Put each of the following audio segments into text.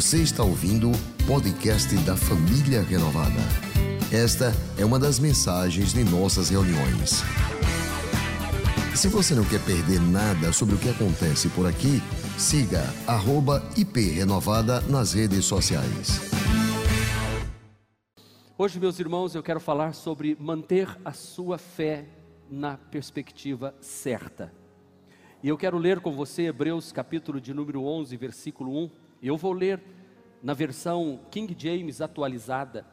Você está ouvindo o podcast da Família Renovada. Esta é uma das mensagens de nossas reuniões. Se você não quer perder nada sobre o que acontece por aqui, siga @iprenovada nas redes sociais. Hoje, meus irmãos, eu quero falar sobre manter a sua fé na perspectiva certa. E eu quero ler com você Hebreus capítulo de número 11, versículo 1. Eu vou ler na versão King James atualizada,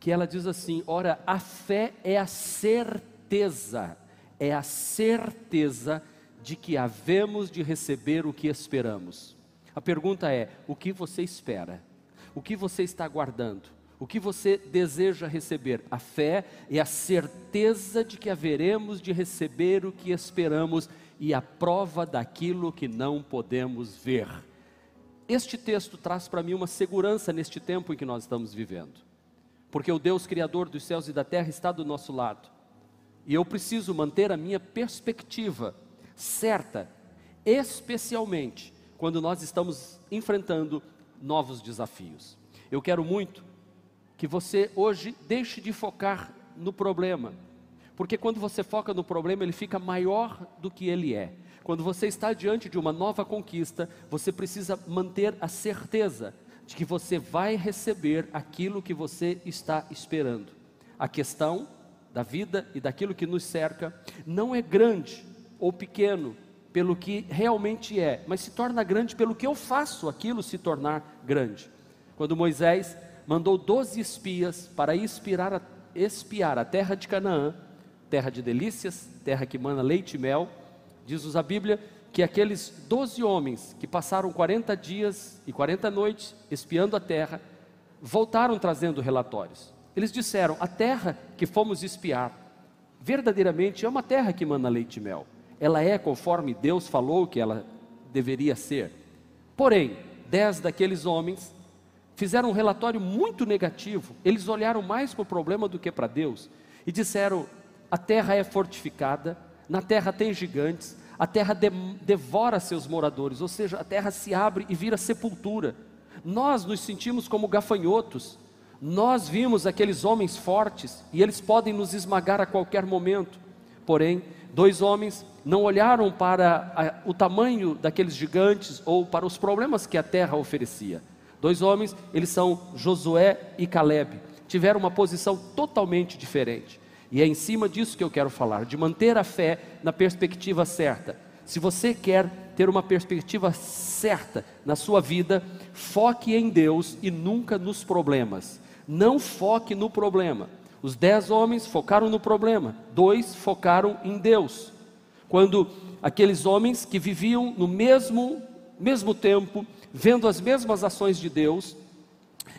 que ela diz assim: Ora, a fé é a certeza, é a certeza de que havemos de receber o que esperamos. A pergunta é: o que você espera? O que você está aguardando? O que você deseja receber? A fé é a certeza de que haveremos de receber o que esperamos e a prova daquilo que não podemos ver. Este texto traz para mim uma segurança neste tempo em que nós estamos vivendo, porque o Deus Criador dos céus e da terra está do nosso lado, e eu preciso manter a minha perspectiva certa, especialmente quando nós estamos enfrentando novos desafios. Eu quero muito que você hoje deixe de focar no problema, porque quando você foca no problema, ele fica maior do que ele é. Quando você está diante de uma nova conquista, você precisa manter a certeza de que você vai receber aquilo que você está esperando. A questão da vida e daquilo que nos cerca não é grande ou pequeno pelo que realmente é, mas se torna grande pelo que eu faço aquilo se tornar grande. Quando Moisés mandou doze espias para espiar a, espiar a terra de Canaã, terra de delícias, terra que mana leite e mel. Diz-nos a Bíblia que aqueles doze homens que passaram 40 dias e 40 noites espiando a terra, voltaram trazendo relatórios. Eles disseram: A terra que fomos espiar, verdadeiramente é uma terra que mana leite e mel. Ela é conforme Deus falou que ela deveria ser. Porém, dez daqueles homens fizeram um relatório muito negativo. Eles olharam mais para o problema do que para Deus e disseram: a terra é fortificada, na terra tem gigantes, a terra de, devora seus moradores, ou seja, a terra se abre e vira sepultura. Nós nos sentimos como gafanhotos. Nós vimos aqueles homens fortes e eles podem nos esmagar a qualquer momento. Porém, dois homens não olharam para a, o tamanho daqueles gigantes ou para os problemas que a terra oferecia. Dois homens, eles são Josué e Caleb. Tiveram uma posição totalmente diferente. E é em cima disso que eu quero falar, de manter a fé na perspectiva certa. Se você quer ter uma perspectiva certa na sua vida, foque em Deus e nunca nos problemas. Não foque no problema. Os dez homens focaram no problema, dois focaram em Deus. Quando aqueles homens que viviam no mesmo, mesmo tempo, vendo as mesmas ações de Deus.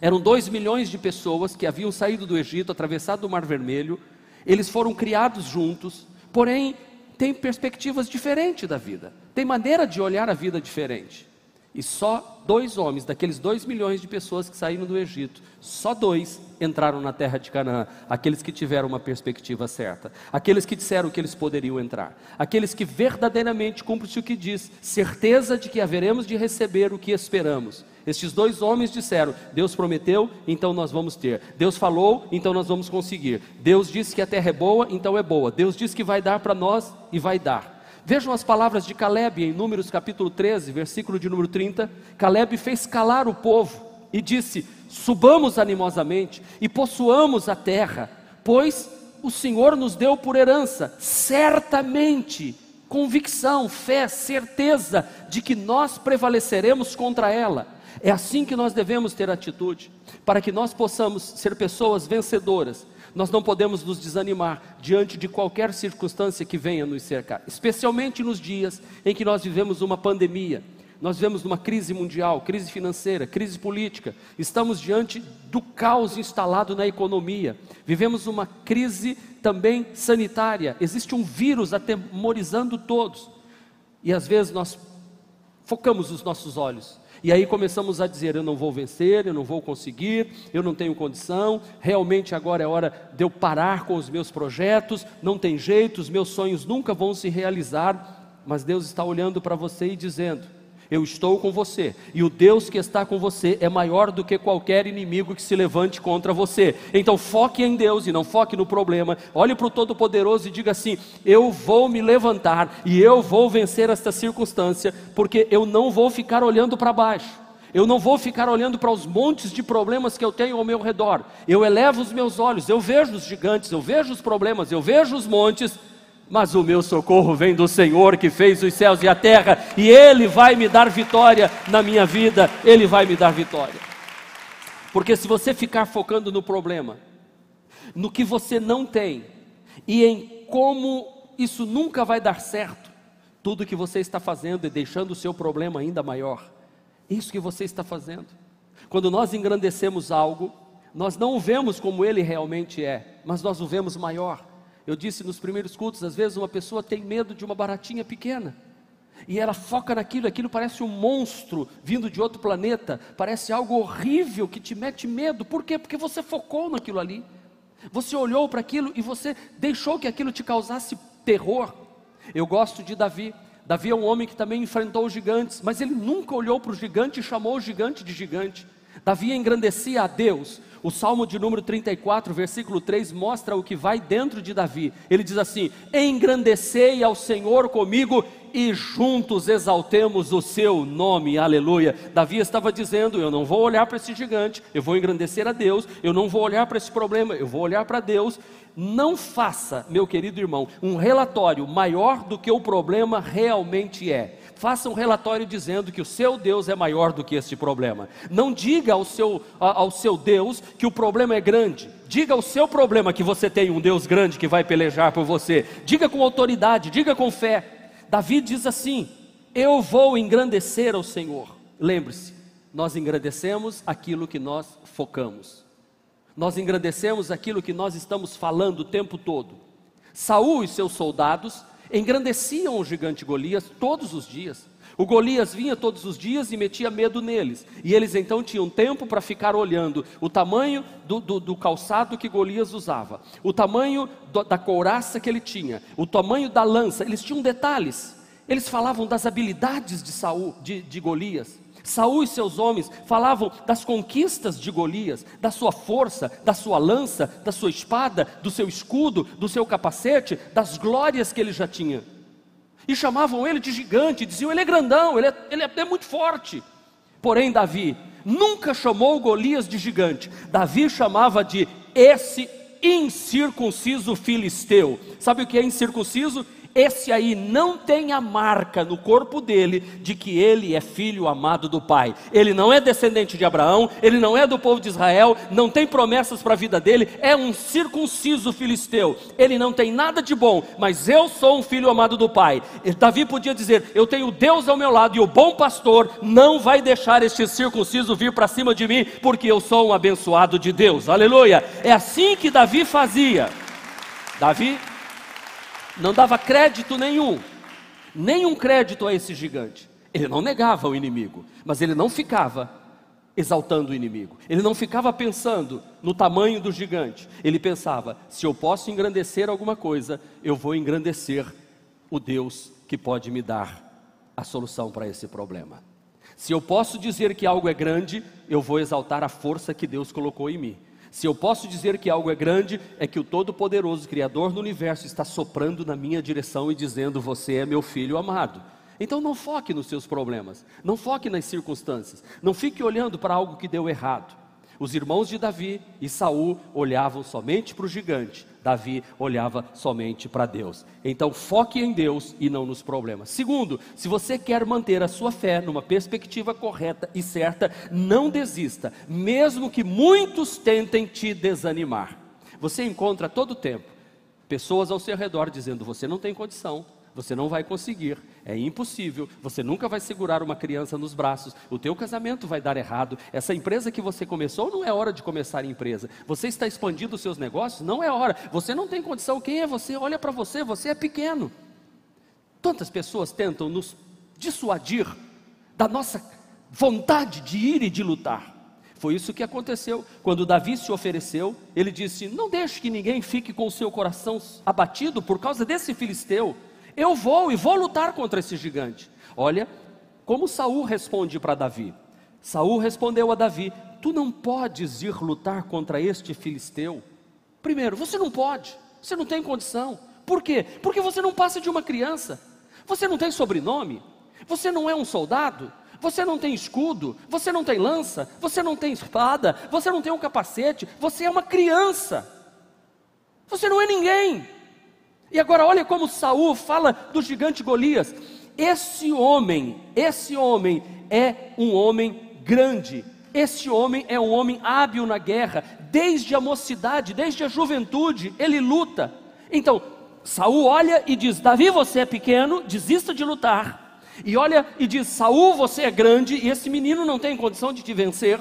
Eram dois milhões de pessoas que haviam saído do Egito, atravessado o Mar Vermelho. Eles foram criados juntos, porém têm perspectivas diferentes da vida, têm maneira de olhar a vida diferente. E só dois homens, daqueles dois milhões de pessoas que saíram do Egito, só dois entraram na terra de Canaã, aqueles que tiveram uma perspectiva certa, aqueles que disseram que eles poderiam entrar, aqueles que verdadeiramente cumprem o que diz, certeza de que haveremos de receber o que esperamos. Estes dois homens disseram: Deus prometeu, então nós vamos ter. Deus falou, então nós vamos conseguir. Deus disse que a terra é boa, então é boa. Deus disse que vai dar para nós e vai dar. Vejam as palavras de Caleb em Números capítulo 13, versículo de número 30. Caleb fez calar o povo e disse: Subamos animosamente e possuamos a terra, pois o Senhor nos deu por herança, certamente, convicção, fé, certeza de que nós prevaleceremos contra ela. É assim que nós devemos ter atitude, para que nós possamos ser pessoas vencedoras. Nós não podemos nos desanimar diante de qualquer circunstância que venha nos cercar, especialmente nos dias em que nós vivemos uma pandemia. Nós vivemos numa crise mundial, crise financeira, crise política, estamos diante do caos instalado na economia, vivemos uma crise também sanitária, existe um vírus atemorizando todos, e às vezes nós focamos os nossos olhos, e aí começamos a dizer: eu não vou vencer, eu não vou conseguir, eu não tenho condição, realmente agora é hora de eu parar com os meus projetos, não tem jeito, os meus sonhos nunca vão se realizar, mas Deus está olhando para você e dizendo: Eu estou com você, e o Deus que está com você é maior do que qualquer inimigo que se levante contra você. Então foque em Deus e não foque no problema. Olhe para o Todo-Poderoso e diga assim: Eu vou me levantar e eu vou vencer esta circunstância, porque eu não vou ficar olhando para baixo. Eu não vou ficar olhando para os montes de problemas que eu tenho ao meu redor. Eu elevo os meus olhos, eu vejo os gigantes, eu vejo os problemas, eu vejo os montes, mas o meu socorro vem do Senhor que fez os céus e a terra, e Ele vai me dar vitória na minha vida, Ele vai me dar vitória. Porque se você ficar focando no problema, no que você não tem, e em como isso nunca vai dar certo, tudo que você está fazendo é deixando o seu problema ainda maior. Isso que você está fazendo. Quando nós engrandecemos algo, nós não o vemos como ele realmente é, mas nós o vemos maior. Eu disse nos primeiros cultos, às vezes uma pessoa tem medo de uma baratinha pequena. E ela foca naquilo, aquilo parece um monstro vindo de outro planeta, parece algo horrível que te mete medo. Por quê? Porque você focou naquilo ali. Você olhou para aquilo e você deixou que aquilo te causasse terror. Eu gosto de Davi. Davi é um homem que também enfrentou os gigantes, mas ele nunca olhou para o gigante e chamou o gigante de gigante. Davi engrandecia a Deus. O Salmo de número 34, versículo 3, mostra o que vai dentro de Davi. Ele diz assim: Engrandecei ao Senhor comigo e juntos exaltemos o seu nome, aleluia. Davi estava dizendo: Eu não vou olhar para esse gigante, eu vou engrandecer a Deus, eu não vou olhar para esse problema, eu vou olhar para Deus. Não faça, meu querido irmão, um relatório maior do que o problema realmente é. Faça um relatório dizendo que o seu Deus é maior do que este problema. Não diga ao seu, ao seu Deus que o problema é grande. Diga ao seu problema que você tem um Deus grande que vai pelejar por você. Diga com autoridade, diga com fé. Davi diz assim: Eu vou engrandecer ao Senhor. Lembre-se, nós engrandecemos aquilo que nós focamos. Nós engrandecemos aquilo que nós estamos falando o tempo todo. Saul e seus soldados engrandeciam o gigante Golias todos os dias. O Golias vinha todos os dias e metia medo neles. E eles então tinham tempo para ficar olhando o tamanho do, do, do, calçado que Golias usava, o tamanho do, da couraça que ele tinha, o tamanho da lança. Eles tinham detalhes. Eles falavam das habilidades de Saul, de, de Golias. Saul e seus homens falavam das conquistas de Golias, da sua força, da sua lança, da sua espada, do seu escudo, do seu capacete, das glórias que ele já tinha. E chamavam ele de gigante, diziam: ele é grandão, ele é, ele é, é muito forte. Porém, Davi nunca chamou Golias de gigante, Davi chamava de esse incircunciso filisteu. Sabe o que é incircunciso? Esse aí não tem a marca no corpo dele de que ele é filho amado do Pai. Ele não é descendente de Abraão, ele não é do povo de Israel, não tem promessas para a vida dele, é um circunciso filisteu. Ele não tem nada de bom, mas eu sou um filho amado do Pai. E Davi podia dizer: Eu tenho Deus ao meu lado e o bom pastor não vai deixar este circunciso vir para cima de mim, porque eu sou um abençoado de Deus. Aleluia! É assim que Davi fazia. Davi não dava crédito nenhum, nenhum crédito a esse gigante. Ele não negava o inimigo, mas ele não ficava exaltando o inimigo. Ele não ficava pensando no tamanho do gigante. Ele pensava: se eu posso engrandecer alguma coisa, eu vou engrandecer o Deus que pode me dar a solução para esse problema. Se eu posso dizer que algo é grande, eu vou exaltar a força que Deus colocou em mim. Se eu posso dizer que algo é grande, é que o Todo-Poderoso, Criador do universo, está soprando na minha direção e dizendo: Você é meu filho amado. Então não foque nos seus problemas, não foque nas circunstâncias, não fique olhando para algo que deu errado. Os irmãos de Davi e Saul olhavam somente para o gigante, Davi olhava somente para Deus. Então foque em Deus e não nos problemas. Segundo, se você quer manter a sua fé numa perspectiva correta e certa, não desista, mesmo que muitos tentem te desanimar. Você encontra todo tempo pessoas ao seu redor dizendo: você não tem condição, você não vai conseguir, é impossível, você nunca vai segurar uma criança nos braços, o teu casamento vai dar errado, essa empresa que você começou não é hora de começar a empresa, você está expandindo os seus negócios, não é hora, você não tem condição, quem é você? Olha para você, você é pequeno. Tantas pessoas tentam nos dissuadir da nossa vontade de ir e de lutar. Foi isso que aconteceu. Quando Davi se ofereceu, ele disse: Não deixe que ninguém fique com o seu coração abatido por causa desse filisteu. Eu vou e vou lutar contra esse gigante. Olha, como Saul responde para Davi? Saul respondeu a Davi: Tu não podes ir lutar contra este filisteu. Primeiro, você não pode, você não tem condição. Por quê? Porque você não passa de uma criança. Você não tem sobrenome, você não é um soldado, você não tem escudo, você não tem lança, você não tem espada, você não tem um capacete, você é uma criança. Você não é ninguém. E agora olha como Saul fala do gigante Golias. Esse homem, esse homem é um homem grande. Esse homem é um homem hábil na guerra, desde a mocidade, desde a juventude, ele luta. Então, Saul olha e diz: Davi, você é pequeno, desista de lutar. E olha e diz: Saul, você é grande e esse menino não tem condição de te vencer.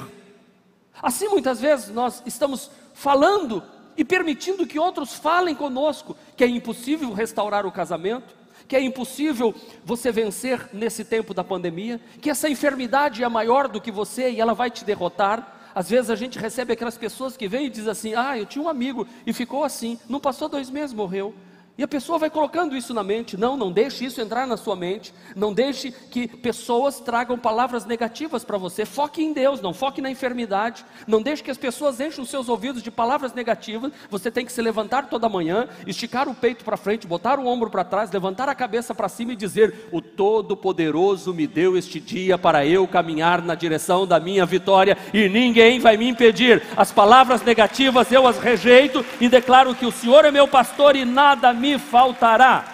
Assim, muitas vezes nós estamos falando e permitindo que outros falem conosco que é impossível restaurar o casamento, que é impossível você vencer nesse tempo da pandemia, que essa enfermidade é maior do que você e ela vai te derrotar. Às vezes a gente recebe aquelas pessoas que vêm e dizem assim: Ah, eu tinha um amigo e ficou assim, não passou dois meses, morreu. E a pessoa vai colocando isso na mente. Não, não deixe isso entrar na sua mente. Não deixe que pessoas tragam palavras negativas para você. Foque em Deus, não foque na enfermidade. Não deixe que as pessoas enchem os seus ouvidos de palavras negativas. Você tem que se levantar toda manhã, esticar o peito para frente, botar o ombro para trás, levantar a cabeça para cima e dizer: O Todo-Poderoso me deu este dia para eu caminhar na direção da minha vitória e ninguém vai me impedir. As palavras negativas eu as rejeito e declaro que o Senhor é meu pastor e nada me me faltará.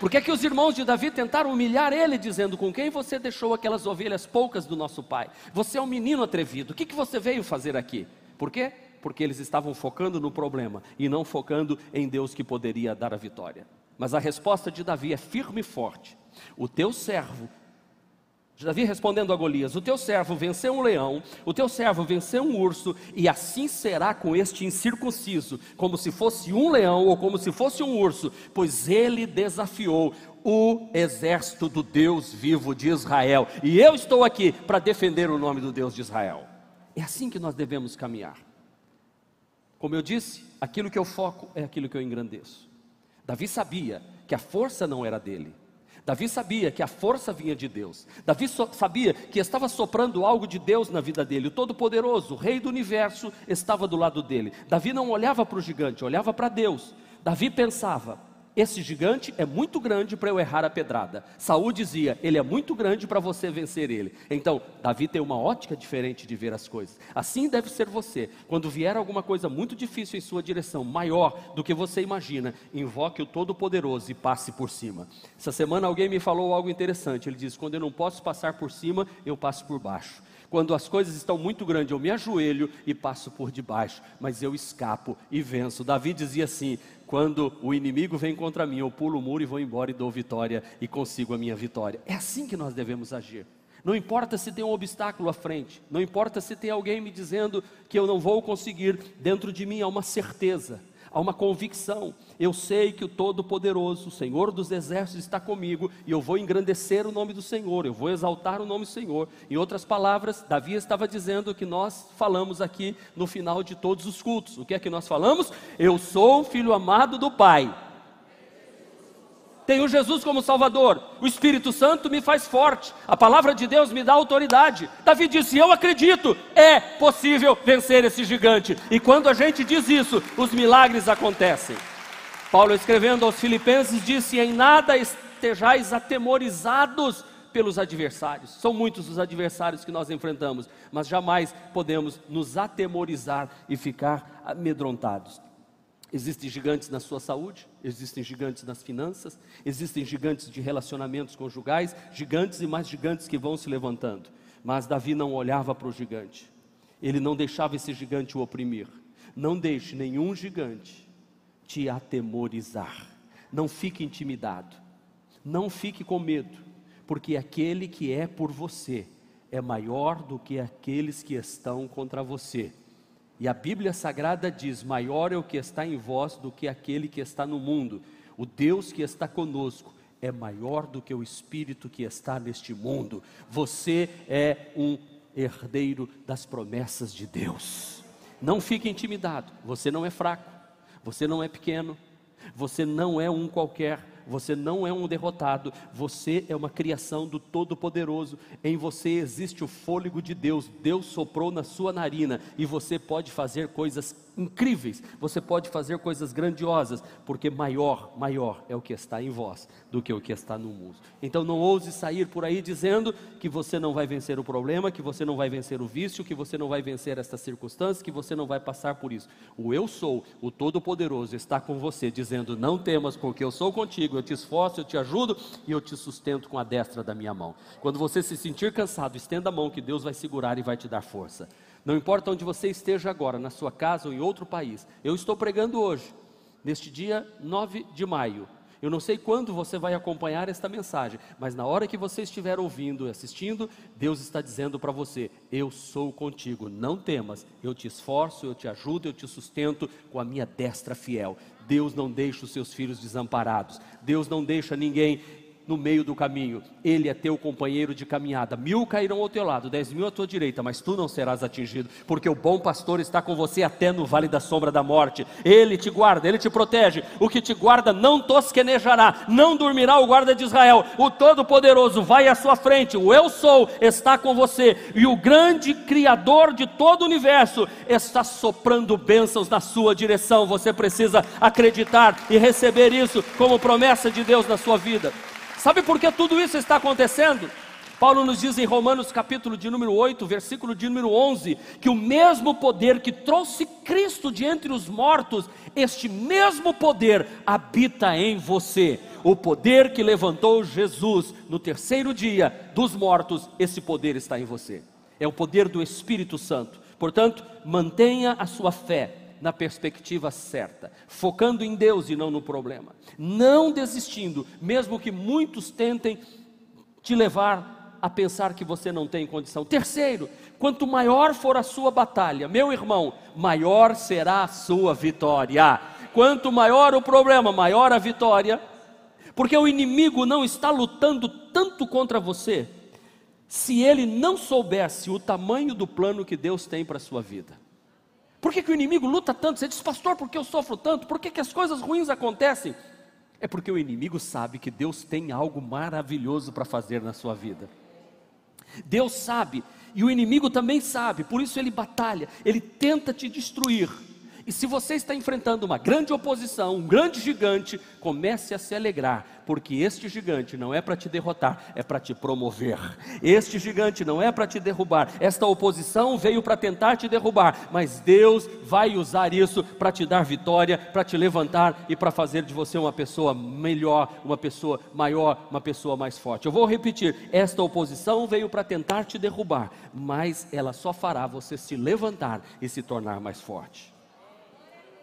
Porque é que os irmãos de Davi tentaram humilhar ele, dizendo: Com quem você deixou aquelas ovelhas poucas do nosso pai? Você é um menino atrevido, o que, que você veio fazer aqui? Por quê? Porque eles estavam focando no problema e não focando em Deus que poderia dar a vitória. Mas a resposta de Davi é firme e forte: O teu servo Davi respondendo a Golias: O teu servo venceu um leão, o teu servo venceu um urso, e assim será com este incircunciso, como se fosse um leão ou como se fosse um urso, pois ele desafiou o exército do Deus vivo de Israel, e eu estou aqui para defender o nome do Deus de Israel. É assim que nós devemos caminhar. Como eu disse, aquilo que eu foco é aquilo que eu engrandeço. Davi sabia que a força não era dele, Davi sabia que a força vinha de Deus. Davi so sabia que estava soprando algo de Deus na vida dele. O Todo-Poderoso, o Rei do universo, estava do lado dele. Davi não olhava para o gigante, olhava para Deus. Davi pensava: esse gigante é muito grande para eu errar a pedrada. Saul dizia: ele é muito grande para você vencer ele. Então, Davi tem uma ótica diferente de ver as coisas. Assim deve ser você. Quando vier alguma coisa muito difícil em sua direção, maior do que você imagina, invoque o Todo-Poderoso e passe por cima. Essa semana alguém me falou algo interessante. Ele disse: quando eu não posso passar por cima, eu passo por baixo. Quando as coisas estão muito grandes, eu me ajoelho e passo por debaixo, mas eu escapo e venço. Davi dizia assim: quando o inimigo vem contra mim, eu pulo o muro e vou embora e dou vitória e consigo a minha vitória. É assim que nós devemos agir. Não importa se tem um obstáculo à frente, não importa se tem alguém me dizendo que eu não vou conseguir, dentro de mim há uma certeza há uma convicção. Eu sei que o Todo-Poderoso, o Senhor dos Exércitos, está comigo e eu vou engrandecer o nome do Senhor, eu vou exaltar o nome do Senhor. Em outras palavras, Davi estava dizendo que nós falamos aqui no final de todos os cultos. O que é que nós falamos? Eu sou o filho amado do Pai tenho Jesus como Salvador, o Espírito Santo me faz forte, a palavra de Deus me dá autoridade. Davi disse: Eu acredito, é possível vencer esse gigante. E quando a gente diz isso, os milagres acontecem. Paulo, escrevendo aos Filipenses, disse: Em nada estejais atemorizados pelos adversários. São muitos os adversários que nós enfrentamos, mas jamais podemos nos atemorizar e ficar amedrontados. Existem gigantes na sua saúde, existem gigantes nas finanças, existem gigantes de relacionamentos conjugais, gigantes e mais gigantes que vão se levantando. Mas Davi não olhava para o gigante, ele não deixava esse gigante o oprimir. Não deixe nenhum gigante te atemorizar. Não fique intimidado, não fique com medo, porque aquele que é por você é maior do que aqueles que estão contra você. E a Bíblia Sagrada diz: Maior é o que está em vós do que aquele que está no mundo. O Deus que está conosco é maior do que o espírito que está neste mundo. Você é um herdeiro das promessas de Deus. Não fique intimidado, você não é fraco, você não é pequeno, você não é um qualquer, Você não é um derrotado, você é uma criação do Todo-Poderoso. Em você existe o fôlego de Deus. Deus soprou na sua narina e você pode fazer coisas incríveis, você pode fazer coisas grandiosas, porque maior, maior é o que está em vós do que o que está no mundo. Então não ouse sair por aí dizendo que você não vai vencer o problema, que você não vai vencer o vício, que você não vai vencer esta circunstância, que você não vai passar por isso. O eu sou, o Todo-Poderoso, está com você, dizendo: Não temas, porque eu sou contigo, eu te esforço, eu te ajudo e eu te sustento com a destra da minha mão. Quando você se sentir cansado, estenda a mão que Deus vai segurar e vai te dar força. Não importa onde você esteja agora, na sua casa ou em outro país. Eu estou pregando hoje, neste dia 9 de maio. Eu não sei quando você vai acompanhar esta mensagem, mas na hora que você estiver ouvindo e assistindo, Deus está dizendo para você: Eu sou contigo, não temas, eu te esforço, eu te ajudo, eu te sustento com a minha destra fiel. Deus não deixa os seus filhos desamparados, Deus não deixa ninguém no meio do caminho, Ele é teu companheiro de caminhada. Mil cairão ao teu lado, dez mil à tua direita, mas tu não serás atingido, porque o bom pastor está com você até no vale da sombra da morte. Ele te guarda, Ele te protege. O que te guarda não tosquenejará, não dormirá o guarda de Israel. O Todo-Poderoso vai à sua frente, o Eu Sou está com você, e o grande Criador de todo o universo está soprando bênçãos na sua direção. Você precisa acreditar e receber isso como promessa de Deus na sua vida. Sabe por que tudo isso está acontecendo? Paulo nos diz em Romanos capítulo de número 8, versículo de número 11, que o mesmo poder que trouxe Cristo de entre os mortos, este mesmo poder habita em você. O poder que levantou Jesus no terceiro dia dos mortos, esse poder está em você. É o poder do Espírito Santo. Portanto, mantenha a sua fé na perspectiva certa, focando em Deus e não no problema, não desistindo, mesmo que muitos tentem te levar a pensar que você não tem condição. Terceiro, quanto maior for a sua batalha, meu irmão, maior será a sua vitória. Quanto maior o problema, maior a vitória, porque o inimigo não está lutando tanto contra você, se ele não soubesse o tamanho do plano que Deus tem para a sua vida. Por que, que o inimigo luta tanto? Você diz, pastor, por que eu sofro tanto? Por que, que as coisas ruins acontecem? É porque o inimigo sabe que Deus tem algo maravilhoso para fazer na sua vida. Deus sabe, e o inimigo também sabe, por isso ele batalha, ele tenta te destruir. E se você está enfrentando uma grande oposição, um grande gigante, comece a se alegrar, porque este gigante não é para te derrotar, é para te promover. Este gigante não é para te derrubar. Esta oposição veio para tentar te derrubar, mas Deus vai usar isso para te dar vitória, para te levantar e para fazer de você uma pessoa melhor, uma pessoa maior, uma pessoa mais forte. Eu vou repetir: esta oposição veio para tentar te derrubar, mas ela só fará você se levantar e se tornar mais forte.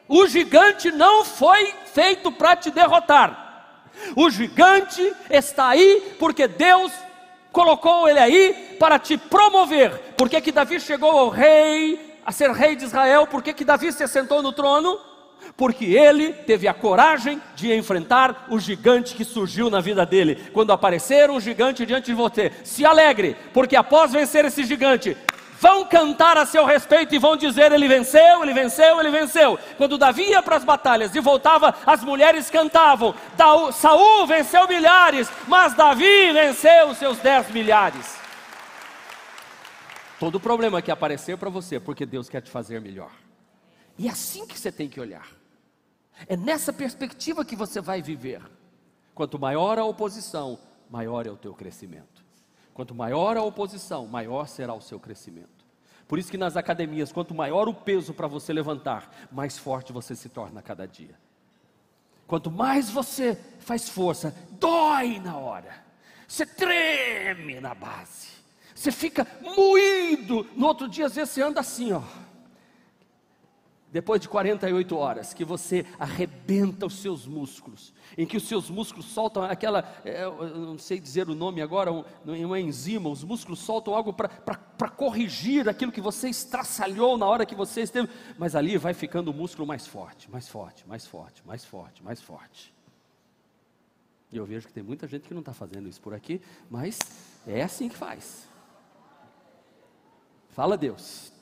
O gigante não foi feito para te derrotar. O gigante está aí porque Deus colocou ele aí para te promover. Por que, que Davi chegou ao rei, a ser rei de Israel? Por que, que Davi se assentou no trono? Porque ele teve a coragem de enfrentar o gigante que surgiu na vida dele. Quando aparecer um gigante diante de você, se alegre, porque após vencer esse gigante, vão cantar a seu respeito e vão dizer: Ele venceu, ele venceu, ele venceu. Quando Davi ia para as batalhas e voltava, as mulheres cantavam: Saul venceu milhares, mas Davi venceu seus dez milhares. Todo problema que apareceu para você, porque Deus quer te fazer melhor. E é assim que você tem que olhar. É nessa perspectiva que você vai viver. Quanto maior a oposição, maior é o teu crescimento. Quanto maior a oposição, maior será o seu crescimento. Por isso que nas academias, quanto maior o peso para você levantar, mais forte você se torna a cada dia. Quanto mais você faz força, dói na hora. Você treme na base. Você fica moído. No outro dia, às vezes, você anda assim, ó depois de 48 horas, que você arrebenta os seus músculos, em que os seus músculos soltam aquela, é, eu não sei dizer o nome agora, um, uma enzima, os músculos soltam algo para corrigir aquilo que você estraçalhou na hora que você esteve, mas ali vai ficando o músculo mais forte, mais forte, mais forte, mais forte, mais forte. E eu vejo que tem muita gente que não está fazendo isso por aqui, mas é assim que faz. Fala Deus.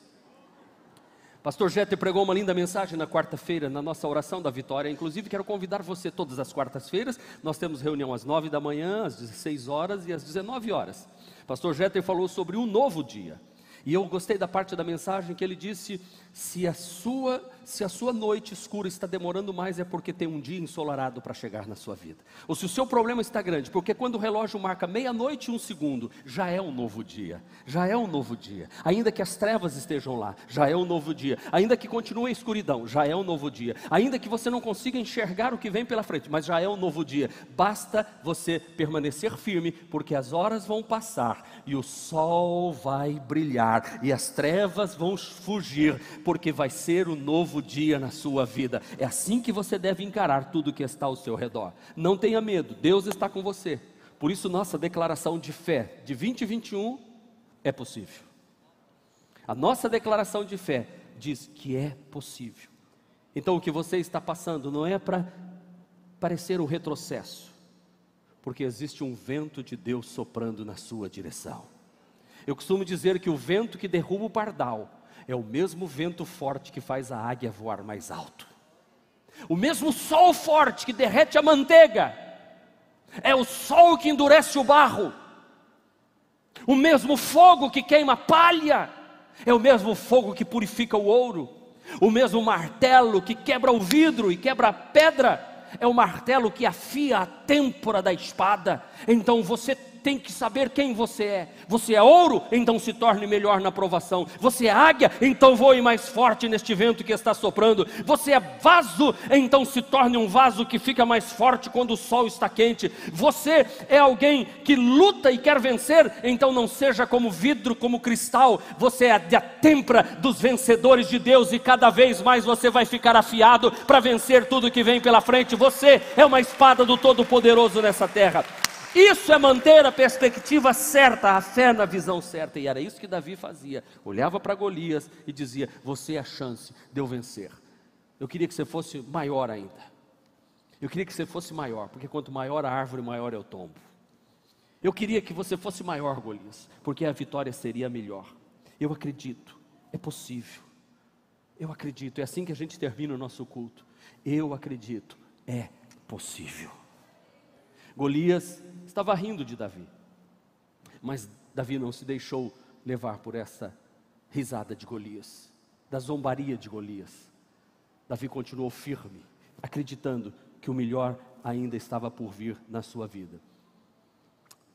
Pastor Jeter pregou uma linda mensagem na quarta-feira, na nossa oração da vitória. Inclusive, quero convidar você todas as quartas-feiras. Nós temos reunião às nove da manhã, às 16 horas e às 19 horas. Pastor Jeter falou sobre um novo dia. E eu gostei da parte da mensagem que ele disse se a sua se a sua noite escura está demorando mais é porque tem um dia ensolarado para chegar na sua vida. Ou se o seu problema está grande, porque quando o relógio marca meia-noite e um segundo, já é um novo dia. Já é um novo dia. Ainda que as trevas estejam lá, já é um novo dia. Ainda que continue a escuridão, já é um novo dia. Ainda que você não consiga enxergar o que vem pela frente, mas já é um novo dia. Basta você permanecer firme, porque as horas vão passar e o sol vai brilhar e as trevas vão fugir porque vai ser um novo dia na sua vida. É assim que você deve encarar tudo que está ao seu redor. Não tenha medo, Deus está com você. Por isso, nossa declaração de fé de 2021 é possível. A nossa declaração de fé diz que é possível. Então, o que você está passando não é para parecer um retrocesso, porque existe um vento de Deus soprando na sua direção. Eu costumo dizer que o vento que derruba o pardal é o mesmo vento forte que faz a águia voar mais alto. O mesmo sol forte que derrete a manteiga, é o sol que endurece o barro. O mesmo fogo que queima palha, é o mesmo fogo que purifica o ouro. O mesmo martelo que quebra o vidro e quebra a pedra, é o martelo que afia a têmpora da espada. Então você tem que saber quem você é. Você é ouro, então se torne melhor na provação. Você é águia, então voe mais forte neste vento que está soprando. Você é vaso, então se torne um vaso que fica mais forte quando o sol está quente. Você é alguém que luta e quer vencer, então não seja como vidro, como cristal. Você é a têmpera dos vencedores de Deus e cada vez mais você vai ficar afiado para vencer tudo que vem pela frente. Você é uma espada do Todo-Poderoso nessa terra. Isso é manter a perspectiva certa, a fé na visão certa. E era isso que Davi fazia. Olhava para Golias e dizia: Você é a chance de eu vencer. Eu queria que você fosse maior ainda. Eu queria que você fosse maior, porque quanto maior a árvore, maior é o tombo. Eu queria que você fosse maior, Golias, porque a vitória seria melhor. Eu acredito, é possível. Eu acredito, é assim que a gente termina o nosso culto. Eu acredito, é possível. Golias estava rindo de Davi. Mas Davi não se deixou levar por essa risada de Golias, da zombaria de Golias. Davi continuou firme, acreditando que o melhor ainda estava por vir na sua vida.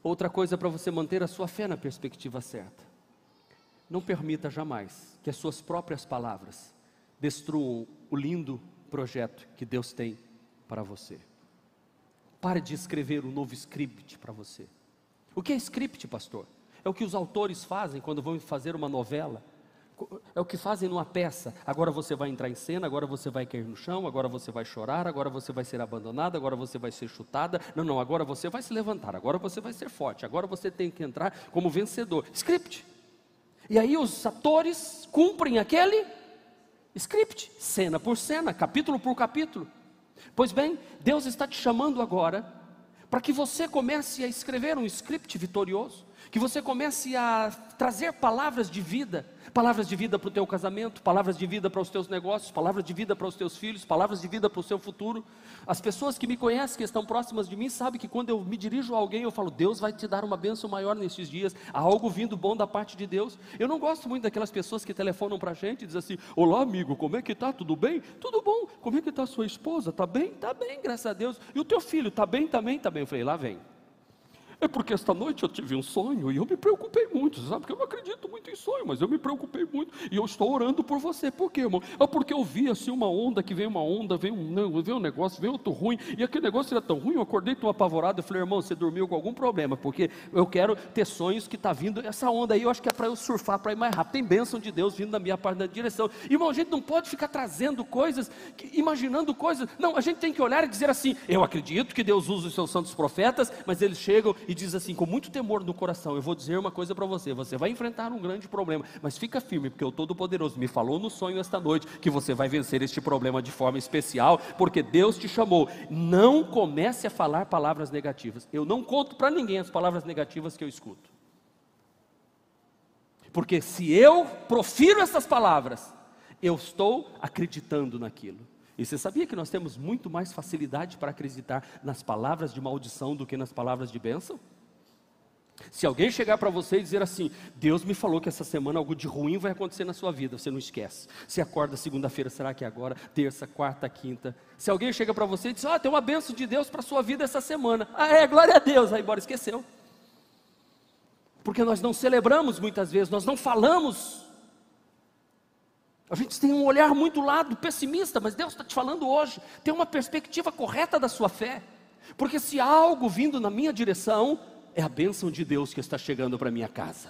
Outra coisa para você manter a sua fé na perspectiva certa. Não permita jamais que as suas próprias palavras destruam o lindo projeto que Deus tem para você. Pare de escrever um novo script para você. O que é script, pastor? É o que os autores fazem quando vão fazer uma novela. É o que fazem numa peça. Agora você vai entrar em cena, agora você vai cair no chão, agora você vai chorar, agora você vai ser abandonada, agora você vai ser chutada. Não, não, agora você vai se levantar, agora você vai ser forte, agora você tem que entrar como vencedor. Script. E aí os atores cumprem aquele script, cena por cena, capítulo por capítulo. Pois bem, Deus está te chamando agora para que você comece a escrever um script vitorioso, que você comece a trazer palavras de vida, palavras de vida para o teu casamento, palavras de vida para os teus negócios, palavras de vida para os teus filhos, palavras de vida para o seu futuro. As pessoas que me conhecem, que estão próximas de mim, sabem que quando eu me dirijo a alguém, eu falo, Deus vai te dar uma bênção maior nesses dias, há algo vindo bom da parte de Deus. Eu não gosto muito daquelas pessoas que telefonam para a gente e dizem assim, olá amigo, como é que está? Tudo bem? Tudo bom. Como é que está sua esposa? Está bem? Está bem, graças a Deus. E o teu filho, está bem também? Está bem. Eu falei, lá vem. É porque esta noite eu tive um sonho e eu me preocupei muito, sabe? Porque eu não acredito muito em sonho, mas eu me preocupei muito e eu estou orando por você. Por quê, irmão? É porque eu vi assim uma onda, que vem uma onda, vem um, não, vem um negócio, vem outro ruim, e aquele negócio era tão ruim, eu acordei tão apavorado, eu falei, irmão, você dormiu com algum problema, porque eu quero ter sonhos que está vindo, essa onda aí eu acho que é para eu surfar, para ir mais rápido. Tem bênção de Deus vindo da minha parte da direção. Irmão, a gente não pode ficar trazendo coisas, imaginando coisas. Não, a gente tem que olhar e dizer assim: eu acredito que Deus usa os seus santos profetas, mas eles chegam e diz assim, com muito temor no coração: Eu vou dizer uma coisa para você. Você vai enfrentar um grande problema, mas fica firme, porque o Todo-Poderoso me falou no sonho esta noite que você vai vencer este problema de forma especial, porque Deus te chamou. Não comece a falar palavras negativas. Eu não conto para ninguém as palavras negativas que eu escuto. Porque se eu profiro essas palavras, Eu estou acreditando naquilo. E você sabia que nós temos muito mais facilidade para acreditar nas palavras de maldição do que nas palavras de bênção? Se alguém chegar para você e dizer assim: Deus me falou que essa semana algo de ruim vai acontecer na sua vida, você não esquece. Você acorda segunda-feira, será que é agora? Terça, quarta, quinta. Se alguém chega para você e diz: oh, tem uma benção de Deus para a sua vida essa semana. Ah, é, glória a Deus. Aí, embora esqueceu. Porque nós não celebramos muitas vezes, nós não falamos. A gente tem um olhar muito lado pessimista, mas Deus está te falando hoje. Tem uma perspectiva correta da sua fé. Porque se há algo vindo na minha direção, é a bênção de Deus que está chegando para minha casa.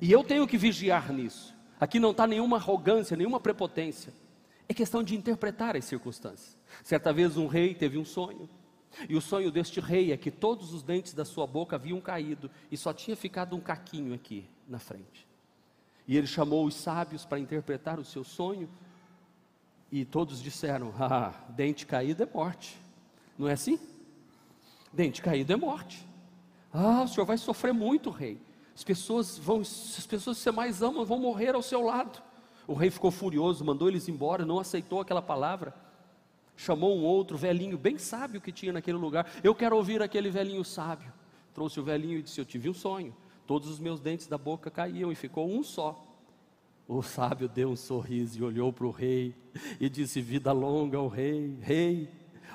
E eu tenho que vigiar nisso. Aqui não está nenhuma arrogância, nenhuma prepotência. É questão de interpretar as circunstâncias. Certa vez um rei teve um sonho. E o sonho deste rei é que todos os dentes da sua boca haviam caído e só tinha ficado um caquinho aqui na frente. E ele chamou os sábios para interpretar o seu sonho. E todos disseram: Ah, dente caído é morte. Não é assim? Dente caído é morte. Ah, o senhor vai sofrer muito, rei. As pessoas vão, as pessoas que você mais ama vão morrer ao seu lado. O rei ficou furioso, mandou eles embora, não aceitou aquela palavra. Chamou um outro velhinho bem sábio que tinha naquele lugar. Eu quero ouvir aquele velhinho sábio. Trouxe o velhinho e disse: Eu tive um sonho. Todos os meus dentes da boca caíam e ficou um só. O sábio deu um sorriso e olhou para o rei e disse: Vida longa ao rei, rei.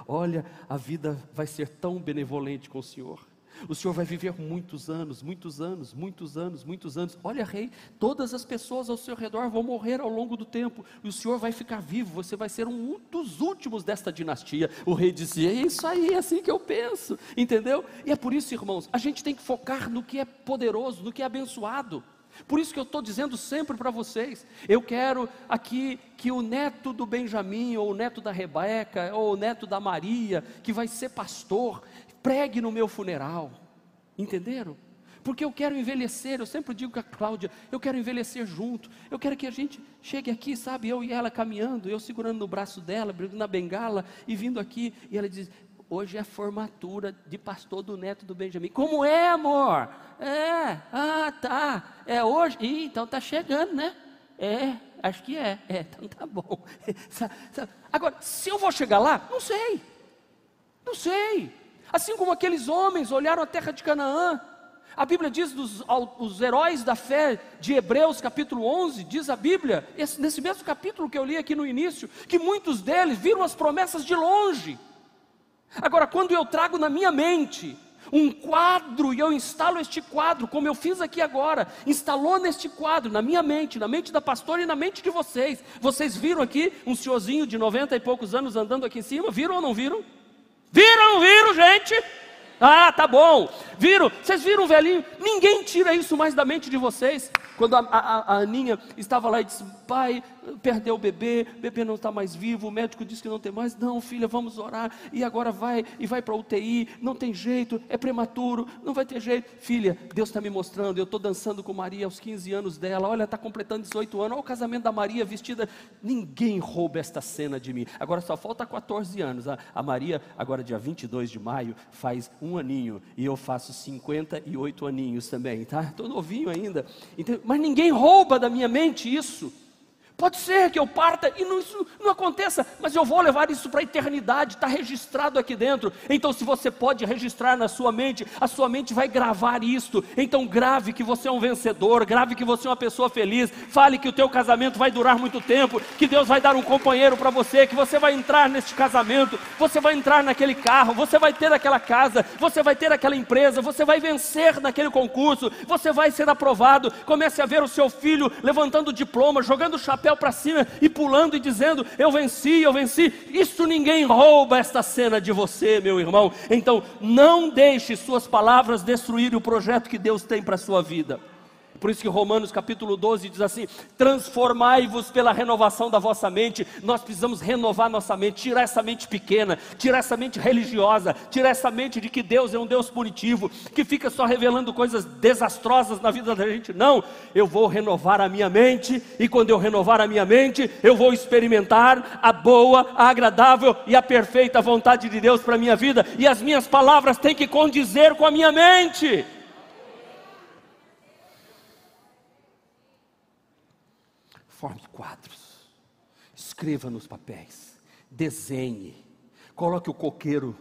Olha, a vida vai ser tão benevolente com o senhor. O senhor vai viver muitos anos, muitos anos, muitos anos, muitos anos. Olha, rei, todas as pessoas ao seu redor vão morrer ao longo do tempo, e o senhor vai ficar vivo, você vai ser um dos últimos desta dinastia. O rei dizia: É isso aí, é assim que eu penso, entendeu? E é por isso, irmãos, a gente tem que focar no que é poderoso, no que é abençoado. Por isso que eu estou dizendo sempre para vocês, eu quero aqui que o neto do Benjamim, ou o neto da Rebeca, ou o neto da Maria, que vai ser pastor, pregue no meu funeral. Entenderam? Porque eu quero envelhecer, eu sempre digo com a Cláudia, eu quero envelhecer junto. Eu quero que a gente chegue aqui, sabe, eu e ela caminhando, eu segurando no braço dela, na bengala e vindo aqui, e ela diz: "Hoje é formatura de pastor do neto do Benjamin". Como é, amor? É. Ah, tá. É hoje. Ih, então tá chegando, né? É, acho que é. É, então tá bom. Agora, se eu vou chegar lá, não sei. Não sei. Assim como aqueles homens olharam a terra de Canaã. A Bíblia diz dos os heróis da fé de Hebreus, capítulo 11, diz a Bíblia, esse, nesse mesmo capítulo que eu li aqui no início, que muitos deles viram as promessas de longe. Agora, quando eu trago na minha mente um quadro e eu instalo este quadro, como eu fiz aqui agora, instalou neste quadro, na minha mente, na mente da pastora e na mente de vocês. Vocês viram aqui um senhorzinho de 90 e poucos anos andando aqui em cima? Viram ou não viram? Viram, viram, gente? Ah, tá bom. Viram? Vocês viram o velhinho? Ninguém tira isso mais da mente de vocês. Quando a, a, a Aninha estava lá e disse: Pai, perdeu o bebê, o bebê não está mais vivo, o médico disse que não tem mais. Não, filha, vamos orar. E agora vai e vai para UTI. Não tem jeito, é prematuro, não vai ter jeito. Filha, Deus está me mostrando. Eu estou dançando com Maria aos 15 anos dela. Olha, está completando 18 anos. Olha o casamento da Maria vestida. Ninguém rouba esta cena de mim. Agora só falta 14 anos. A, a Maria, agora dia 22 de maio, faz um aninho. E eu faço 58 aninhos também, tá? Estou novinho ainda. Então, mas ninguém rouba da minha mente isso. Pode ser que eu parta e não, isso não aconteça, mas eu vou levar isso para a eternidade, está registrado aqui dentro. Então, se você pode registrar na sua mente, a sua mente vai gravar isto. Então, grave que você é um vencedor, grave que você é uma pessoa feliz, fale que o teu casamento vai durar muito tempo, que Deus vai dar um companheiro para você, que você vai entrar neste casamento, você vai entrar naquele carro, você vai ter aquela casa, você vai ter aquela empresa, você vai vencer naquele concurso, você vai ser aprovado. Comece a ver o seu filho levantando diploma, jogando chapéu chapéu para cima e pulando e dizendo: Eu venci, eu venci. Isso ninguém rouba esta cena de você, meu irmão. Então, não deixe suas palavras destruir o projeto que Deus tem para a sua vida. Por isso que Romanos capítulo 12 diz assim: transformai-vos pela renovação da vossa mente. Nós precisamos renovar nossa mente, tirar essa mente pequena, tirar essa mente religiosa, tirar essa mente de que Deus é um Deus punitivo, que fica só revelando coisas desastrosas na vida da gente. Não, eu vou renovar a minha mente, e quando eu renovar a minha mente, eu vou experimentar a boa, a agradável e a perfeita vontade de Deus para a minha vida, e as minhas palavras têm que condizer com a minha mente. Forme quadros. Escreva nos papéis, desenhe, coloque o coqueiro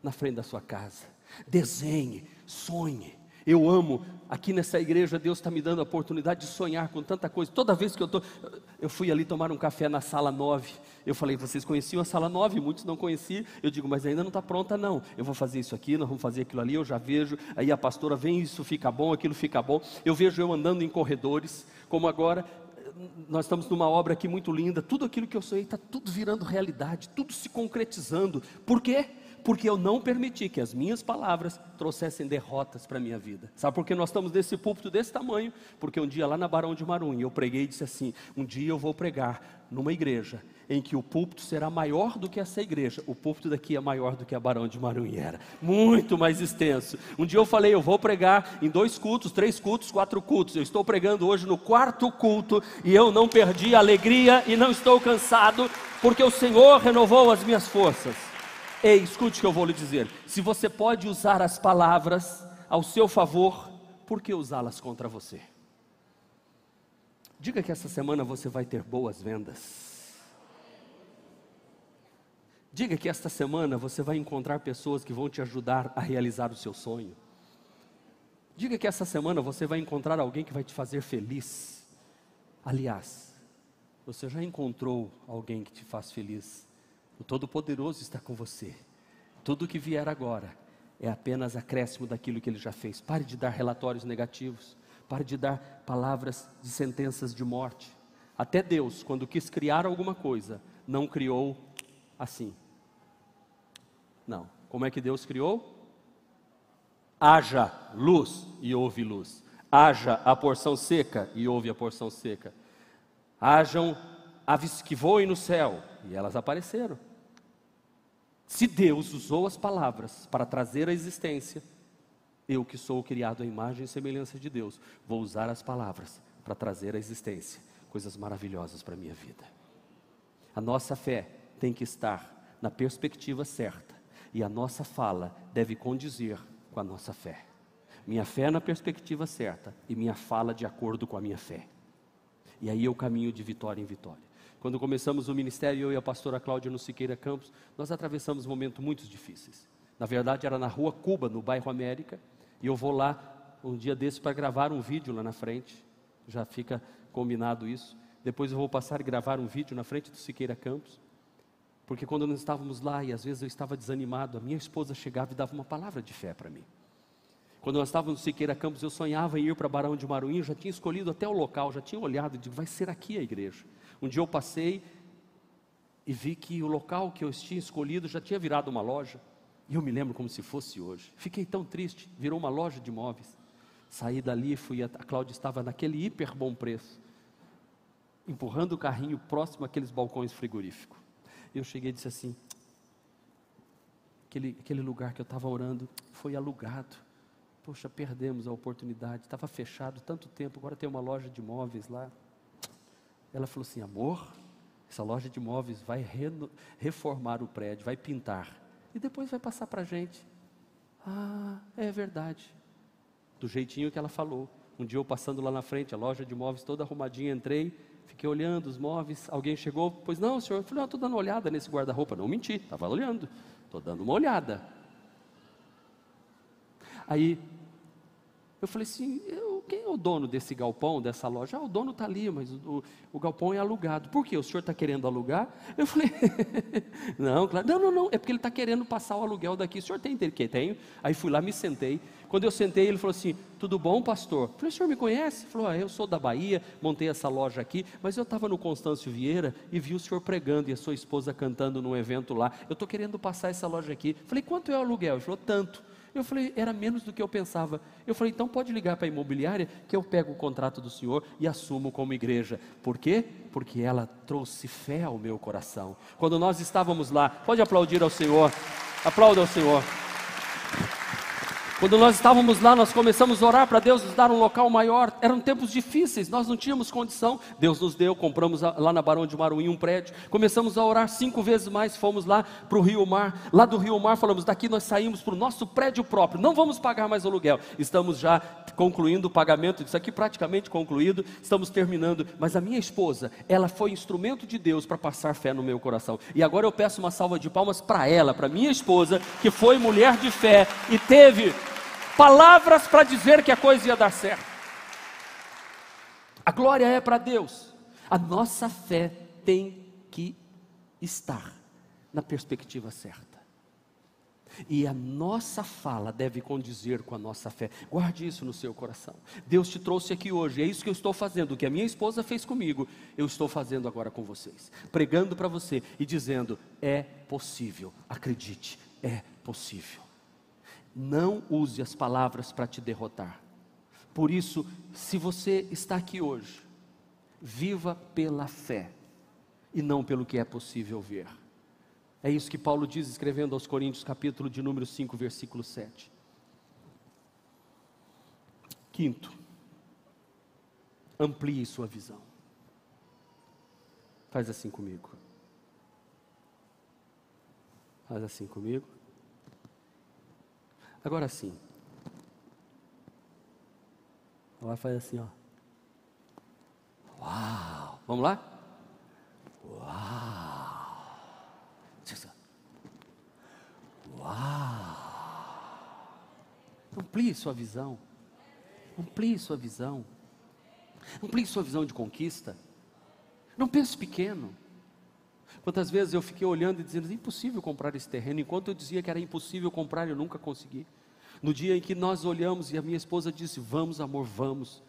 na frente da sua casa, desenhe, sonhe. Eu amo, aqui nessa igreja, Deus está me dando a oportunidade de sonhar com tanta coisa. Toda vez que eu estou. Eu fui ali tomar um café na sala 9. Eu falei, vocês conheciam a sala 9? Muitos não conheciam. Eu digo, mas ainda não está pronta, não. Eu vou fazer isso aqui, nós vamos fazer aquilo ali. Eu já vejo. Aí a pastora vem, isso fica bom, aquilo fica bom. Eu vejo eu andando em corredores, como agora nós estamos numa obra aqui muito linda, tudo aquilo que eu sonhei está tudo virando realidade, tudo se concretizando. Por quê? Porque eu não permiti que as minhas palavras trouxessem derrotas para a minha vida. Sabe por que nós estamos nesse púlpito desse tamanho? Porque um dia lá na Barão de Marum, eu preguei e disse assim: um dia eu vou pregar numa igreja em que o púlpito será maior do que essa igreja. O púlpito daqui é maior do que a Barão de Marunha era, muito mais extenso. Um dia eu falei, eu vou pregar em dois cultos, três cultos, quatro cultos. Eu estou pregando hoje no quarto culto e eu não perdi a alegria e não estou cansado, porque o Senhor renovou as minhas forças. Ei, escute o que eu vou lhe dizer. Se você pode usar as palavras ao seu favor, por que usá-las contra você? Diga que essa semana você vai ter boas vendas. Diga que esta semana você vai encontrar pessoas que vão te ajudar a realizar o seu sonho. Diga que essa semana você vai encontrar alguém que vai te fazer feliz. Aliás, você já encontrou alguém que te faz feliz. O Todo-Poderoso está com você. Tudo que vier agora é apenas acréscimo daquilo que ele já fez. Pare de dar relatórios negativos. Pare de dar palavras de sentenças de morte. Até Deus, quando quis criar alguma coisa, não criou assim. Não. Como é que Deus criou? Haja luz e houve luz. Haja a porção seca e houve a porção seca. Hajam aves que voem no céu e elas apareceram. Se Deus usou as palavras para trazer a existência, eu que sou criado à imagem e semelhança de Deus, vou usar as palavras para trazer a existência coisas maravilhosas para a minha vida. A nossa fé tem que estar na perspectiva certa e a nossa fala deve condizer com a nossa fé. Minha fé na perspectiva certa e minha fala de acordo com a minha fé. E aí eu caminho de vitória em vitória. Quando começamos o ministério, eu e a pastora Cláudia no Siqueira Campos, nós atravessamos momentos muito difíceis. Na verdade, era na rua Cuba, no bairro América, e eu vou lá um dia desses para gravar um vídeo lá na frente. Já fica combinado isso. Depois eu vou passar e gravar um vídeo na frente do Siqueira Campos. Porque quando nós estávamos lá e às vezes eu estava desanimado, a minha esposa chegava e dava uma palavra de fé para mim. Quando nós estávamos no Siqueira Campos, eu sonhava em ir para Barão de Maruim, já tinha escolhido até o local, já tinha olhado e digo, vai ser aqui a igreja. Um dia eu passei e vi que o local que eu tinha escolhido já tinha virado uma loja. E eu me lembro como se fosse hoje. Fiquei tão triste, virou uma loja de imóveis. Saí dali, fui a, a Cláudia estava naquele hiper bom preço, empurrando o carrinho próximo àqueles balcões frigoríficos eu cheguei e disse assim: aquele, aquele lugar que eu estava orando foi alugado. Poxa, perdemos a oportunidade, estava fechado tanto tempo, agora tem uma loja de imóveis lá. Ela falou assim: amor, essa loja de imóveis vai reno, reformar o prédio, vai pintar, e depois vai passar para a gente. Ah, é verdade. Do jeitinho que ela falou. Um dia eu passando lá na frente, a loja de imóveis toda arrumadinha, entrei, Fiquei olhando os móveis. Alguém chegou, pois não, senhor. Eu falei, estou dando uma olhada nesse guarda-roupa. Não menti, estava olhando. Estou dando uma olhada. Aí eu falei assim, eu, quem é o dono desse galpão, dessa loja? Ah, o dono está ali, mas o, o, galpão é alugado. Por quê? O senhor está querendo alugar? Eu falei, não, claro, não, não, não, é porque ele está querendo passar o aluguel daqui. O senhor tem que Tenho. Aí fui lá, me sentei. Quando eu sentei, ele falou assim: Tudo bom, pastor? Eu falei: O senhor me conhece? Ele falou: ah, Eu sou da Bahia, montei essa loja aqui, mas eu estava no Constâncio Vieira e vi o senhor pregando e a sua esposa cantando num evento lá. Eu estou querendo passar essa loja aqui. Eu falei: Quanto é o aluguel? Ele falou: Tanto. Eu falei, era menos do que eu pensava. Eu falei, então pode ligar para a imobiliária que eu pego o contrato do senhor e assumo como igreja. Por quê? Porque ela trouxe fé ao meu coração. Quando nós estávamos lá, pode aplaudir ao Senhor. Aplauda ao Senhor. Quando nós estávamos lá, nós começamos a orar para Deus nos dar um local maior. Eram tempos difíceis, nós não tínhamos condição. Deus nos deu, compramos lá na Barão de Maruim um prédio. Começamos a orar cinco vezes mais, fomos lá para o Rio Mar. Lá do Rio Mar, falamos: daqui nós saímos para o nosso prédio próprio, não vamos pagar mais aluguel. Estamos já concluindo o pagamento disso aqui, praticamente concluído. Estamos terminando. Mas a minha esposa, ela foi instrumento de Deus para passar fé no meu coração. E agora eu peço uma salva de palmas para ela, para minha esposa, que foi mulher de fé e teve palavras para dizer que a coisa ia dar certo. A glória é para Deus. A nossa fé tem que estar na perspectiva certa. E a nossa fala deve condizer com a nossa fé. Guarde isso no seu coração. Deus te trouxe aqui hoje, é isso que eu estou fazendo. O que a minha esposa fez comigo, eu estou fazendo agora com vocês. Pregando para você e dizendo: é possível, acredite, é possível. Não use as palavras para te derrotar. Por isso, se você está aqui hoje, viva pela fé e não pelo que é possível ver. É isso que Paulo diz escrevendo aos Coríntios, capítulo de número 5, versículo 7. Quinto, amplie sua visão. Faz assim comigo. Faz assim comigo. Agora sim. Agora faz assim, ó. Uau! Vamos lá? Uau! Uau! Amplie sua visão. Amplie sua visão. Amplie sua visão de conquista. Não pense pequeno. Quantas vezes eu fiquei olhando e dizendo, é impossível comprar esse terreno, enquanto eu dizia que era impossível comprar, eu nunca consegui. No dia em que nós olhamos e a minha esposa disse: Vamos, amor, vamos.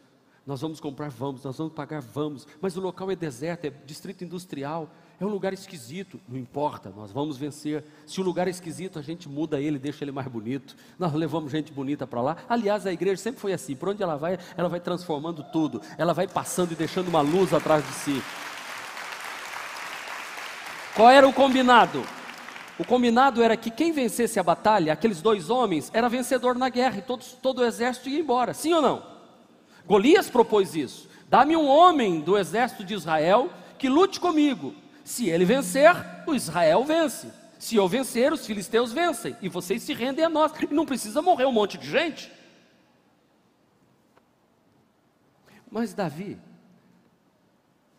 Nós vamos comprar, vamos, nós vamos pagar, vamos. Mas o local é deserto, é distrito industrial, é um lugar esquisito. Não importa, nós vamos vencer. Se o lugar é esquisito, a gente muda ele, deixa ele mais bonito. Nós levamos gente bonita para lá. Aliás, a igreja sempre foi assim: por onde ela vai, ela vai transformando tudo, ela vai passando e deixando uma luz atrás de si. Qual era o combinado? O combinado era que quem vencesse a batalha, aqueles dois homens, era vencedor na guerra e todo o exército ia embora. Sim ou não? Golias propôs isso. Dá-me um homem do exército de Israel que lute comigo. Se ele vencer, o Israel vence. Se eu vencer, os filisteus vencem. E vocês se rendem a nós. E não precisa morrer um monte de gente. Mas Davi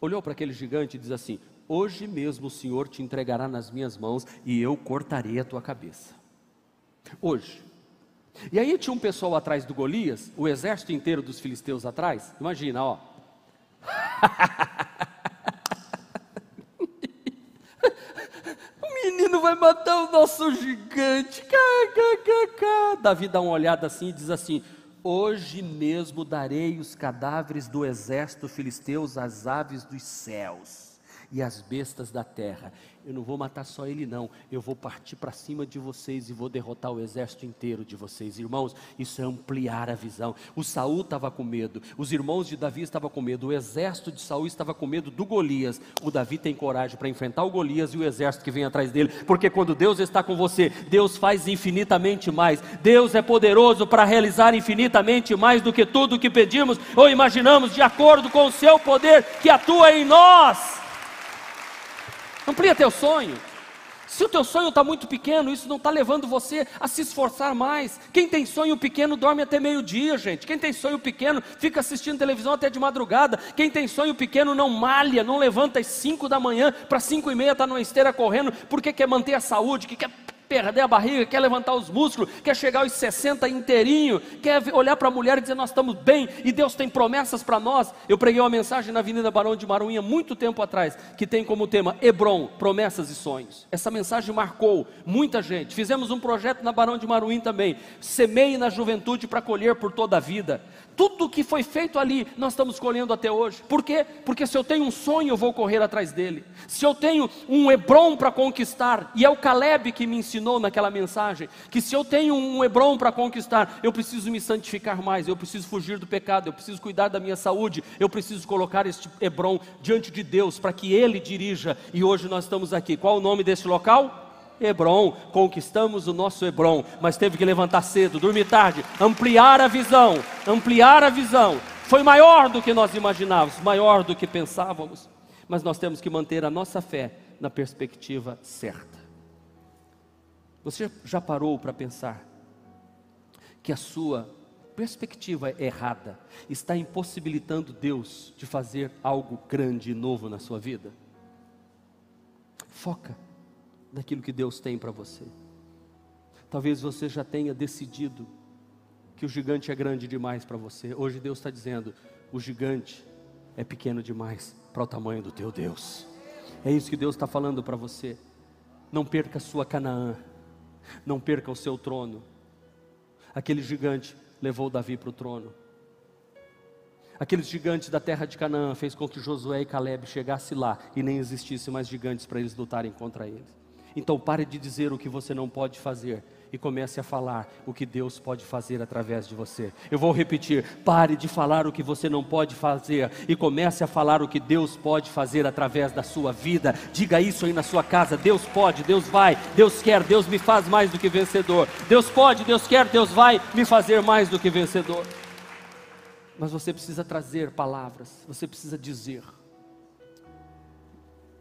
olhou para aquele gigante e diz assim: Hoje mesmo o Senhor te entregará nas minhas mãos e eu cortarei a tua cabeça. Hoje. E aí tinha um pessoal atrás do Golias, o exército inteiro dos filisteus atrás. Imagina, ó. o menino vai matar o nosso gigante. Davi dá uma olhada assim e diz assim: Hoje mesmo darei os cadáveres do exército filisteus às aves dos céus e as bestas da terra. Eu não vou matar só ele, não. Eu vou partir para cima de vocês e vou derrotar o exército inteiro de vocês. Irmãos, isso é ampliar a visão. O Saul estava com medo, os irmãos de Davi estavam com medo, o exército de Saul estava com medo do Golias. O Davi tem coragem para enfrentar o Golias e o exército que vem atrás dele, porque quando Deus está com você, Deus faz infinitamente mais. Deus é poderoso para realizar infinitamente mais do que tudo o que pedimos ou imaginamos, de acordo com o seu poder que atua em nós. Amplia teu sonho. Se o teu sonho está muito pequeno, isso não está levando você a se esforçar mais. Quem tem sonho pequeno dorme até meio-dia, gente. Quem tem sonho pequeno fica assistindo televisão até de madrugada. Quem tem sonho pequeno não malha, não levanta às 5 da manhã para 5 e meia estar tá numa esteira correndo, porque quer manter a saúde, que quer perder a barriga, quer levantar os músculos, quer chegar aos 60 inteirinho, quer olhar para a mulher e dizer nós estamos bem e Deus tem promessas para nós. Eu preguei uma mensagem na Avenida Barão de Maruinha muito tempo atrás, que tem como tema Hebron, promessas e sonhos. Essa mensagem marcou muita gente. Fizemos um projeto na Barão de Maruim também. Semeie na juventude para colher por toda a vida tudo que foi feito ali, nós estamos colhendo até hoje. Por quê? Porque se eu tenho um sonho, eu vou correr atrás dele. Se eu tenho um Hebron para conquistar, e é o Caleb que me ensinou naquela mensagem, que se eu tenho um Hebron para conquistar, eu preciso me santificar mais, eu preciso fugir do pecado, eu preciso cuidar da minha saúde, eu preciso colocar este Hebron diante de Deus para que ele dirija. E hoje nós estamos aqui. Qual o nome desse local? Hebron, conquistamos o nosso Hebron, mas teve que levantar cedo, dormir tarde, ampliar a visão, ampliar a visão. Foi maior do que nós imaginávamos, maior do que pensávamos, mas nós temos que manter a nossa fé na perspectiva certa. Você já parou para pensar que a sua perspectiva errada está impossibilitando Deus de fazer algo grande e novo na sua vida? Foca naquilo que Deus tem para você. Talvez você já tenha decidido que o gigante é grande demais para você. Hoje Deus está dizendo: o gigante é pequeno demais para o tamanho do teu Deus. É isso que Deus está falando para você. Não perca a sua Canaã, não perca o seu trono. Aquele gigante levou Davi para o trono. Aqueles gigantes da terra de Canaã fez com que Josué e Caleb chegassem lá e nem existisse mais gigantes para eles lutarem contra eles. Então pare de dizer o que você não pode fazer e comece a falar o que Deus pode fazer através de você. Eu vou repetir: pare de falar o que você não pode fazer e comece a falar o que Deus pode fazer através da sua vida. Diga isso aí na sua casa: Deus pode, Deus vai, Deus quer, Deus me faz mais do que vencedor. Deus pode, Deus quer, Deus vai me fazer mais do que vencedor. Mas você precisa trazer palavras, você precisa dizer.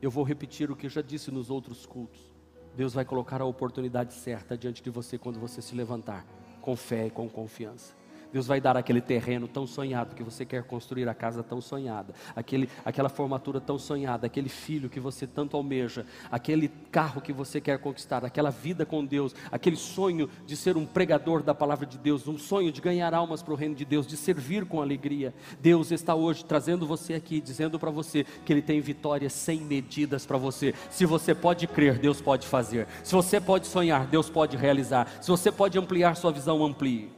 Eu vou repetir o que eu já disse nos outros cultos. Deus vai colocar a oportunidade certa diante de você quando você se levantar, com fé e com confiança. Deus vai dar aquele terreno tão sonhado que você quer construir a casa tão sonhada, aquele, aquela formatura tão sonhada, aquele filho que você tanto almeja, aquele carro que você quer conquistar, aquela vida com Deus, aquele sonho de ser um pregador da palavra de Deus, um sonho de ganhar almas para o reino de Deus, de servir com alegria. Deus está hoje trazendo você aqui, dizendo para você que Ele tem vitórias sem medidas para você. Se você pode crer, Deus pode fazer. Se você pode sonhar, Deus pode realizar. Se você pode ampliar sua visão, amplie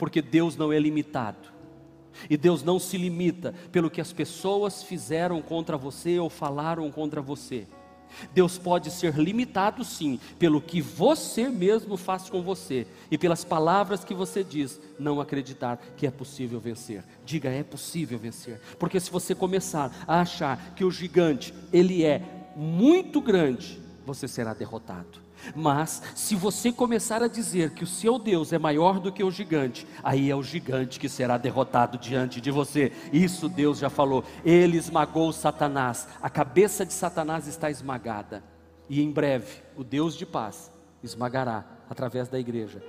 porque Deus não é limitado. E Deus não se limita pelo que as pessoas fizeram contra você ou falaram contra você. Deus pode ser limitado sim pelo que você mesmo faz com você e pelas palavras que você diz, não acreditar que é possível vencer. Diga é possível vencer, porque se você começar a achar que o gigante ele é muito grande, você será derrotado. Mas, se você começar a dizer que o seu Deus é maior do que o gigante, aí é o gigante que será derrotado diante de você. Isso Deus já falou. Ele esmagou Satanás, a cabeça de Satanás está esmagada. E em breve, o Deus de paz esmagará, através da igreja,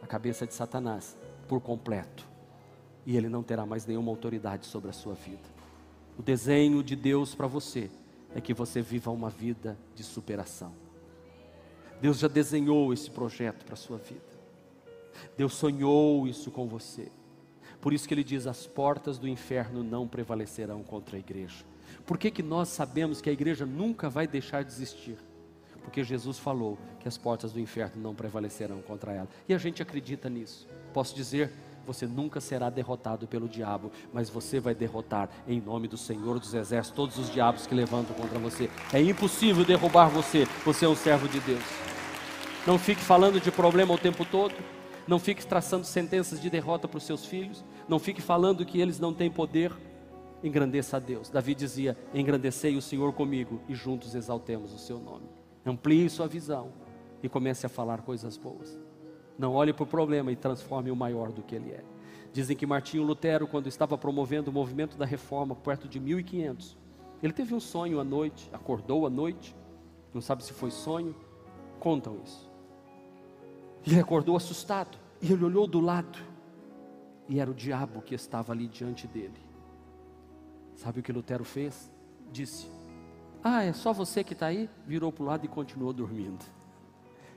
a cabeça de Satanás por completo. E ele não terá mais nenhuma autoridade sobre a sua vida. O desenho de Deus para você é que você viva uma vida de superação. Deus já desenhou esse projeto para a sua vida. Deus sonhou isso com você. Por isso que ele diz: as portas do inferno não prevalecerão contra a igreja. Por que, que nós sabemos que a igreja nunca vai deixar de existir? Porque Jesus falou que as portas do inferno não prevalecerão contra ela. E a gente acredita nisso. Posso dizer, você nunca será derrotado pelo diabo, mas você vai derrotar em nome do Senhor dos Exércitos todos os diabos que levantam contra você. É impossível derrubar você, você é um servo de Deus. Não fique falando de problema o tempo todo. Não fique traçando sentenças de derrota para os seus filhos. Não fique falando que eles não têm poder. Engrandeça a Deus. Davi dizia: Engrandecei o Senhor comigo e juntos exaltemos o seu nome. Amplie sua visão e comece a falar coisas boas. Não olhe para o problema e transforme o maior do que ele é. Dizem que Martinho Lutero, quando estava promovendo o movimento da reforma, perto de 1500, ele teve um sonho à noite, acordou à noite, não sabe se foi sonho, contam isso. Ele acordou assustado e ele olhou do lado e era o diabo que estava ali diante dele. Sabe o que Lutero fez? Disse: Ah, é só você que está aí? Virou para o lado e continuou dormindo.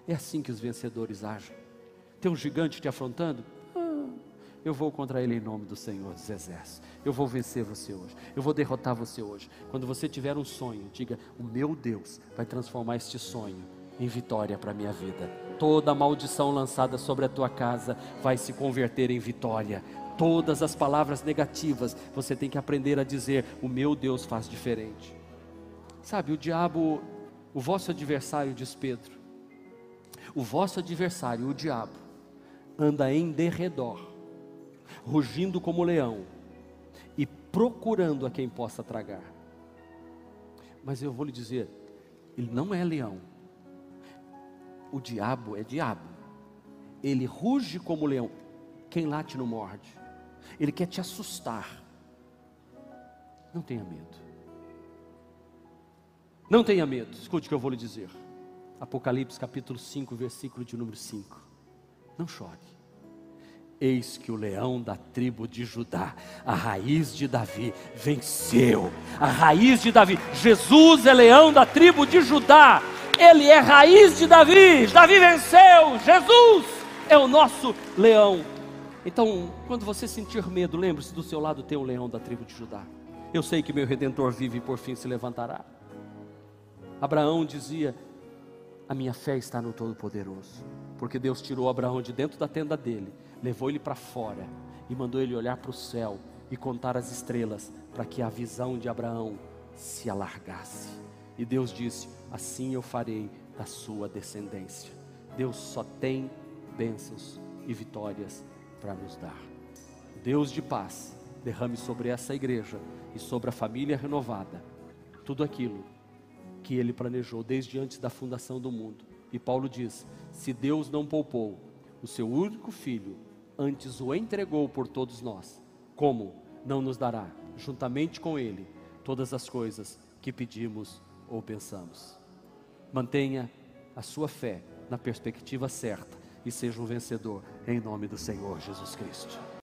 É assim que os vencedores agem. Tem um gigante te afrontando? Ah, eu vou contra ele em nome do Senhor dos Exércitos. Eu vou vencer você hoje. Eu vou derrotar você hoje. Quando você tiver um sonho, diga: O meu Deus vai transformar este sonho em vitória para a minha vida. Toda maldição lançada sobre a tua casa vai se converter em vitória. Todas as palavras negativas você tem que aprender a dizer: O meu Deus faz diferente. Sabe, o diabo, o vosso adversário, diz Pedro, o vosso adversário, o diabo, anda em derredor, rugindo como leão e procurando a quem possa tragar. Mas eu vou lhe dizer, ele não é leão, O diabo é diabo. Ele ruge como leão. Quem late não morde. Ele quer te assustar. Não tenha medo. Não tenha medo. Escute o que eu vou lhe dizer. Apocalipse capítulo 5, versículo de número 5. Não chore. Eis que o leão da tribo de Judá, a raiz de Davi, venceu. A raiz de Davi. Jesus é leão da tribo de Judá. Ele é raiz de Davi. Davi venceu. Jesus é o nosso leão. Então, quando você sentir medo, lembre-se: do seu lado tem o leão da tribo de Judá. Eu sei que meu redentor vive e por fim se levantará. Abraão dizia: A minha fé está no Todo-Poderoso, porque Deus tirou Abraão de dentro da tenda dele levou ele para fora e mandou ele olhar para o céu e contar as estrelas, para que a visão de Abraão se alargasse. E Deus disse: Assim eu farei da sua descendência. Deus só tem bênçãos e vitórias para nos dar. Deus de paz, derrame sobre essa igreja e sobre a família renovada tudo aquilo que ele planejou desde antes da fundação do mundo. E Paulo diz: se Deus não poupou o seu único filho, antes o entregou por todos nós, como não nos dará, juntamente com Ele, todas as coisas que pedimos ou pensamos? Mantenha a sua fé na perspectiva certa e seja um vencedor em nome do Senhor Jesus Cristo.